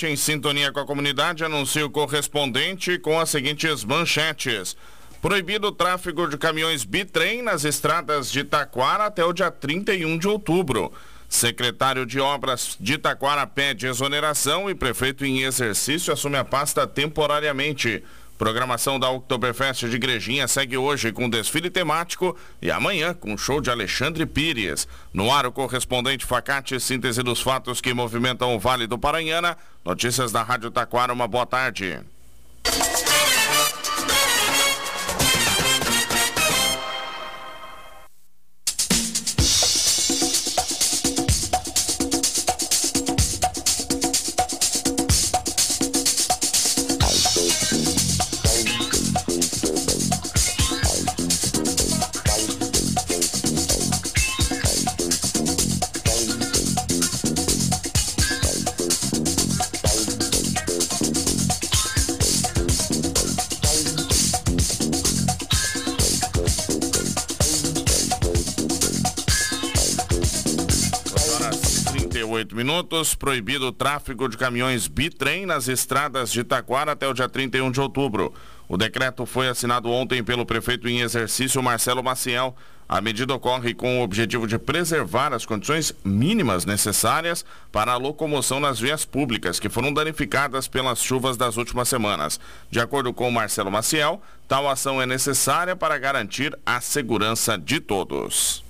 Facate, em sintonia com a comunidade, anuncia o correspondente com as seguintes manchetes. Proibido o tráfego de caminhões bitrem nas estradas de Taquara até o dia 31 de outubro. Secretário de Obras de Taquara pede exoneração e prefeito em exercício assume a pasta temporariamente. Programação da Oktoberfest de Igrejinha segue hoje com desfile temático e amanhã com show de Alexandre Pires. No ar, o correspondente Facate, síntese dos fatos que movimentam o Vale do Paranhana. Notícias da Rádio Taquara, uma boa tarde. 38 minutos. Proibido o tráfego de caminhões bitrem nas estradas de Taquara até o dia 31 de outubro. O decreto foi assinado ontem pelo prefeito em exercício Marcelo Maciel. A medida ocorre com o objetivo de preservar as condições mínimas necessárias para a locomoção nas vias públicas que foram danificadas pelas chuvas das últimas semanas. De acordo com Marcelo Maciel, tal ação é necessária para garantir a segurança de todos.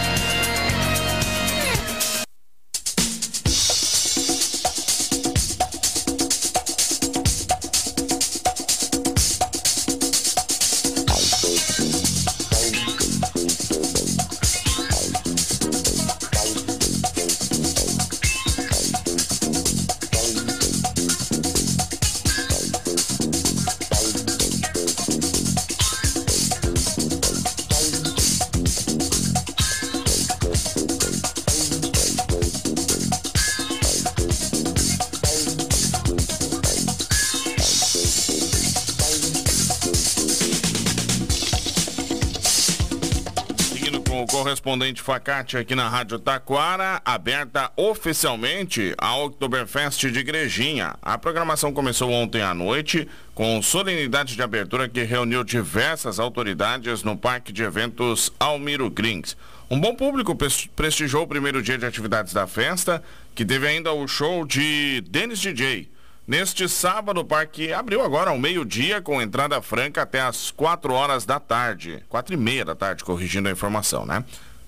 Correspondente Facate aqui na Rádio Taquara, aberta oficialmente a Oktoberfest de Igrejinha. A programação começou ontem à noite com solenidade de abertura que reuniu diversas autoridades no Parque de Eventos Almiro Grins. Um bom público prestigiou o primeiro dia de atividades da festa, que teve ainda o show de Dennis DJ. Neste sábado, o parque abriu agora ao meio-dia com entrada franca até as 4 horas da tarde. Quatro e meia da tarde, corrigindo a informação, né?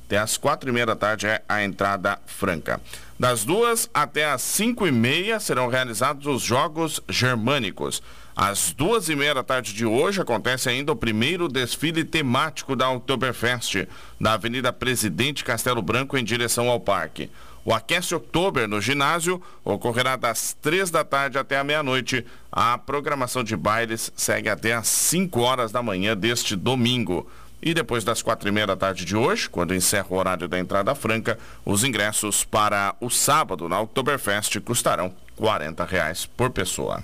Até as quatro e meia da tarde é a entrada franca. Das duas até as cinco e meia serão realizados os Jogos Germânicos. Às duas e meia da tarde de hoje acontece ainda o primeiro desfile temático da Oktoberfest, da Avenida Presidente Castelo Branco em direção ao parque. O Aquece Oktober no ginásio ocorrerá das três da tarde até a meia-noite. A programação de bailes segue até às 5 horas da manhã deste domingo. E depois das quatro e meia da tarde de hoje, quando encerra o horário da entrada franca, os ingressos para o sábado na Oktoberfest custarão R$ por pessoa.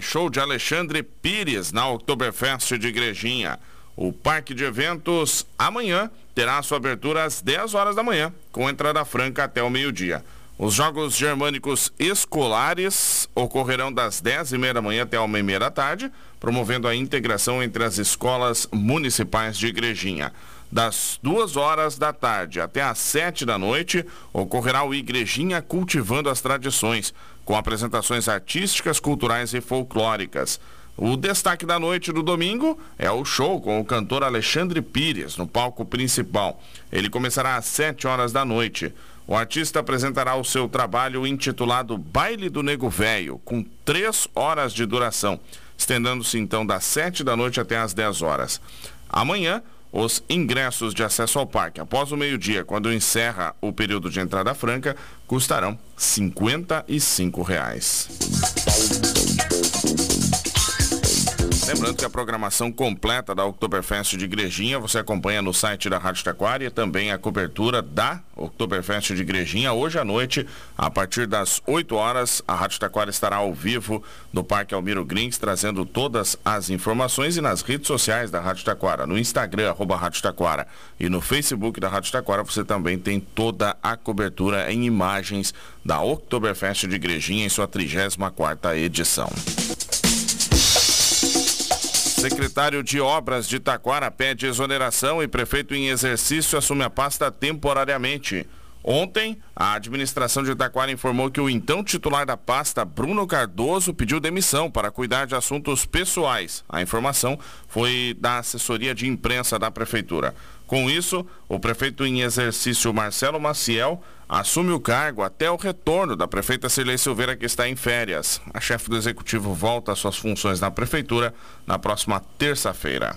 Show de Alexandre Pires na Oktoberfest de Igrejinha. O parque de eventos amanhã terá sua abertura às 10 horas da manhã, com entrada franca até o meio-dia. Os Jogos Germânicos Escolares ocorrerão das 10 e meia da manhã até a 1 e meia da tarde, promovendo a integração entre as escolas municipais de Igrejinha. Das 2 horas da tarde até às 7 da noite, ocorrerá o Igrejinha Cultivando as Tradições, com apresentações artísticas, culturais e folclóricas. O destaque da noite do domingo é o show com o cantor Alexandre Pires no palco principal. Ele começará às 7 horas da noite. O artista apresentará o seu trabalho intitulado Baile do Nego Velho, com três horas de duração. estendendo-se então das 7 da noite até as 10 horas. Amanhã, os ingressos de acesso ao parque após o meio-dia, quando encerra o período de entrada franca, custarão 55 reais. Lembrando que a programação completa da Oktoberfest de Igrejinha você acompanha no site da Rádio Taquara e também a cobertura da Oktoberfest de Igrejinha hoje à noite, a partir das 8 horas, a Rádio Taquara estará ao vivo no Parque Almiro Grins, trazendo todas as informações e nas redes sociais da Rádio Taquara, no Instagram, arroba Rádio Taquara e no Facebook da Rádio Taquara, você também tem toda a cobertura em imagens da Oktoberfest de Igrejinha em sua 34ª edição. Secretário de Obras de Taquara pede exoneração e prefeito em exercício assume a pasta temporariamente. Ontem, a administração de Taquara informou que o então titular da pasta, Bruno Cardoso, pediu demissão para cuidar de assuntos pessoais. A informação foi da assessoria de imprensa da prefeitura. Com isso, o prefeito em exercício Marcelo Maciel assume o cargo até o retorno da prefeita Cirlei Silveira, que está em férias. A chefe do executivo volta às suas funções na prefeitura na próxima terça-feira.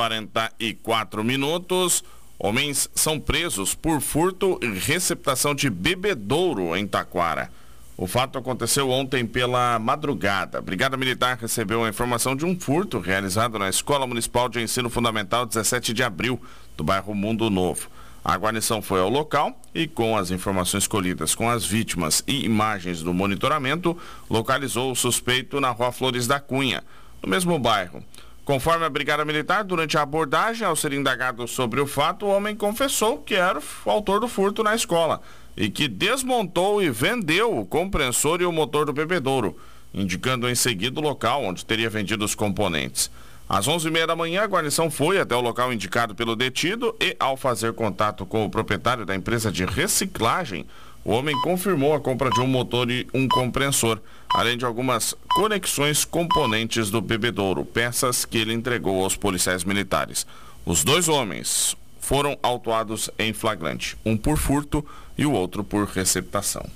44 minutos. Homens são presos por furto e receptação de bebedouro em Taquara. O fato aconteceu ontem pela madrugada. A Brigada Militar recebeu a informação de um furto realizado na Escola Municipal de Ensino Fundamental 17 de abril, do bairro Mundo Novo. A guarnição foi ao local e, com as informações colhidas com as vítimas e imagens do monitoramento, localizou o suspeito na rua Flores da Cunha, no mesmo bairro. Conforme a Brigada Militar, durante a abordagem, ao ser indagado sobre o fato, o homem confessou que era o autor do furto na escola e que desmontou e vendeu o compressor e o motor do bebedouro, indicando em seguida o local onde teria vendido os componentes. Às 11h30 da manhã, a guarnição foi até o local indicado pelo detido e, ao fazer contato com o proprietário da empresa de reciclagem, o homem confirmou a compra de um motor e um compressor, além de algumas conexões componentes do bebedouro, peças que ele entregou aos policiais militares. Os dois homens foram autuados em flagrante, um por furto e o outro por receptação.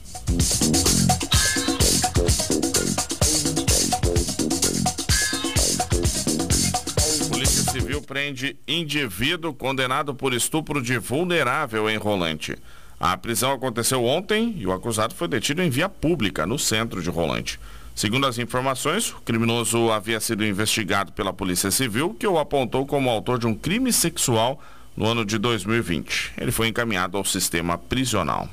Polícia Civil prende indivíduo condenado por estupro de vulnerável em Rolante. A prisão aconteceu ontem e o acusado foi detido em via pública, no centro de Rolante. Segundo as informações, o criminoso havia sido investigado pela Polícia Civil, que o apontou como autor de um crime sexual no ano de 2020. Ele foi encaminhado ao sistema prisional.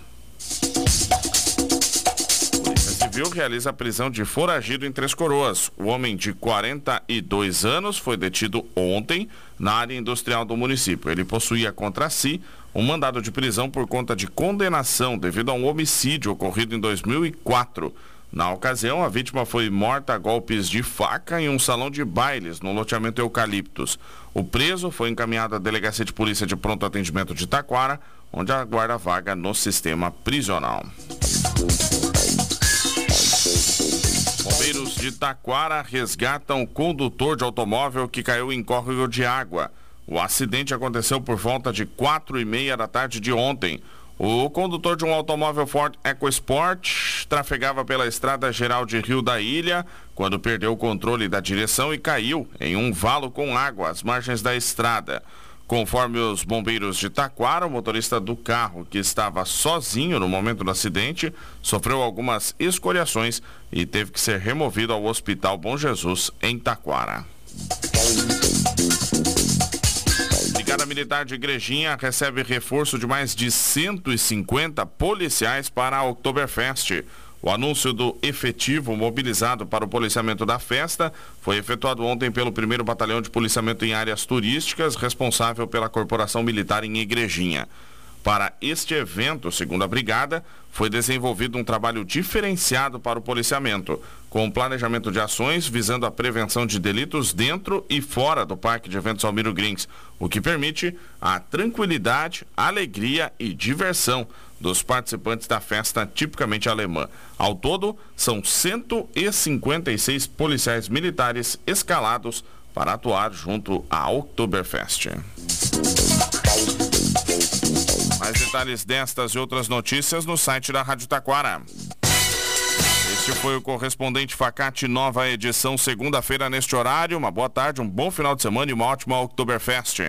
A Polícia Civil realiza a prisão de foragido em Três Coroas. O homem de 42 anos foi detido ontem na área industrial do município. Ele possuía contra si um mandado de prisão por conta de condenação devido a um homicídio ocorrido em 2004. Na ocasião, a vítima foi morta a golpes de faca em um salão de bailes no loteamento Eucaliptos. O preso foi encaminhado à Delegacia de Polícia de Pronto Atendimento de Taquara, onde aguarda vaga no sistema prisional. Bombeiros de Taquara resgatam condutor de automóvel que caiu em córrego de água. O acidente aconteceu por volta de quatro e meia da tarde de ontem. O condutor de um automóvel Ford EcoSport trafegava pela estrada geral de Rio da Ilha quando perdeu o controle da direção e caiu em um valo com água às margens da estrada. Conforme os bombeiros de Taquara, o motorista do carro, que estava sozinho no momento do acidente, sofreu algumas escoriações e teve que ser removido ao Hospital Bom Jesus, em Taquara. Brigada Militar de Igrejinha recebe reforço de mais de 150 policiais para a Oktoberfest. O anúncio do efetivo mobilizado para o policiamento da festa foi efetuado ontem pelo 1 Batalhão de Policiamento em Áreas Turísticas, responsável pela Corporação Militar em Igrejinha. Para este evento, segundo a Brigada, foi desenvolvido um trabalho diferenciado para o policiamento, com um planejamento de ações visando a prevenção de delitos dentro e fora do Parque de Eventos Almiro Grins, o que permite a tranquilidade, alegria e diversão dos participantes da festa tipicamente alemã. Ao todo, são 156 policiais militares escalados para atuar junto à Oktoberfest. Mais detalhes destas e outras notícias no site da Rádio Taquara. Este foi o correspondente Facate, nova edição, segunda-feira neste horário. Uma boa tarde, um bom final de semana e uma ótima Oktoberfest.